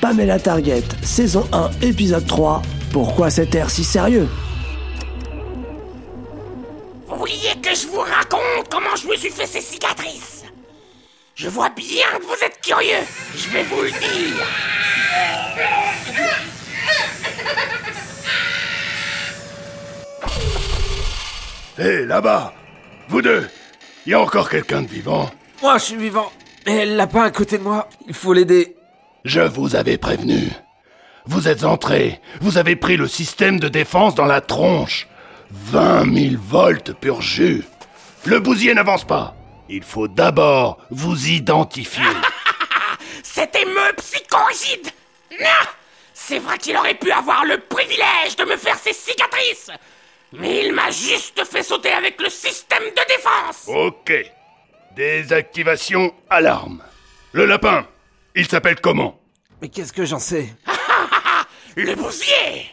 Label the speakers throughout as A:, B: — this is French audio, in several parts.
A: Pamela Target, saison 1, épisode 3. Pourquoi cet air si sérieux?
B: Vous vouliez que je vous raconte comment je me suis fait ces cicatrices? Je vois bien que vous êtes curieux, je vais vous le dire.
C: Hé, là-bas. Vous deux. Il y a encore quelqu'un de vivant?
D: Moi, je suis vivant. Et le lapin à côté de moi, il faut l'aider.
C: Je vous avais prévenu. Vous êtes entrés, vous avez pris le système de défense dans la tronche. 20 000 volts pur jus. Le bousier n'avance pas. Il faut d'abord vous identifier.
B: C'était me psychorigide Non C'est vrai qu'il aurait pu avoir le privilège de me faire ces cicatrices Mais il m'a juste fait sauter avec le système de défense
C: ok. Désactivation alarme. Le lapin, il s'appelle comment
D: Mais qu'est-ce que j'en sais
B: Le bousier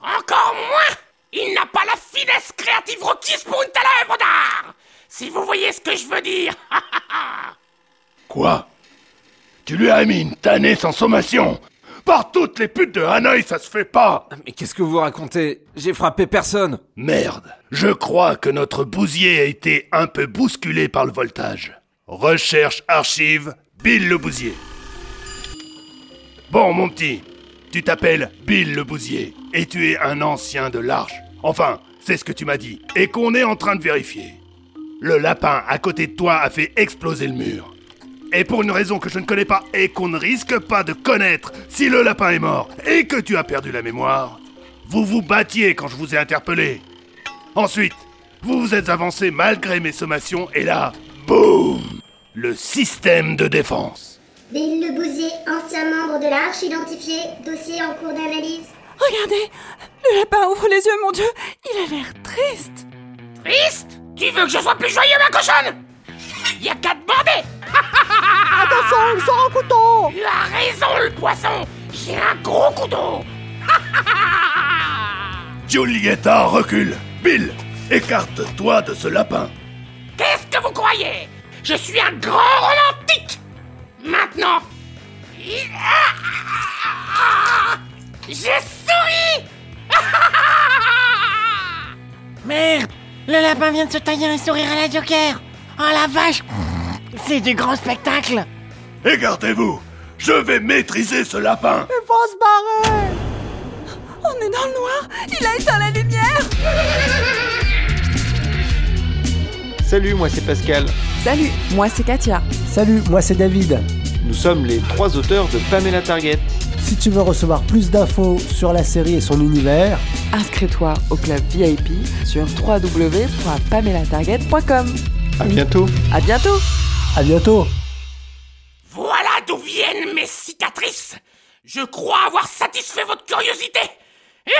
B: Encore moins Il n'a pas la finesse créative requise pour une telle œuvre d'art. Si vous voyez ce que je veux dire.
C: Quoi? Tu lui as mis une tannée sans sommation Par toutes les putes de Hanoï, ça se fait pas
D: Mais qu'est-ce que vous racontez? J'ai frappé personne.
C: Merde, je crois que notre bousier a été un peu bousculé par le voltage. Recherche archive Bill le bousier. Bon, mon petit, tu t'appelles Bill le bousier et tu es un ancien de l'Arche. Enfin, c'est ce que tu m'as dit et qu'on est en train de vérifier. Le lapin à côté de toi a fait exploser le mur. Et pour une raison que je ne connais pas et qu'on ne risque pas de connaître si le lapin est mort et que tu as perdu la mémoire, vous vous battiez quand je vous ai interpellé. Ensuite, vous vous êtes avancé malgré mes sommations et là, boum Le système de défense.
E: Bill Le Bousier, ancien membre de l'Arche identifié, dossier en cours d'analyse.
F: Regardez Le lapin ouvre les yeux, mon Dieu Il a l'air triste
B: Triste? Tu veux que je sois plus joyeux, ma cochonne? Y a qu'à demander
F: Attention, il sort un couteau.
B: Tu as raison, le poisson. J'ai un gros couteau.
C: Giulietta, recule. Bill, écarte-toi de ce lapin.
B: Qu'est-ce que vous croyez? Je suis un grand romantique. Maintenant il- Je souris.
G: Merde Le lapin vient de se tailler un sourire à la Joker. Oh la vache. C'est du grand spectacle
C: Écartez-vous Je vais maîtriser ce lapin
F: Il faut se barrer On est dans le noir Il a éteint la lumière
H: Salut, moi c'est Pascal.
F: Salut, moi c'est Katia.
A: Salut, moi c'est David.
H: Nous sommes les trois auteurs de Pamela Target.
A: Si tu veux recevoir plus d'infos sur la série et son univers,
F: Inscris-toi au club VIP sur www.pamelatarget.com.
H: À bientôt.
F: À bientôt
A: à bientôt
B: d'où viennent mes cicatrices? Je crois avoir satisfait votre curiosité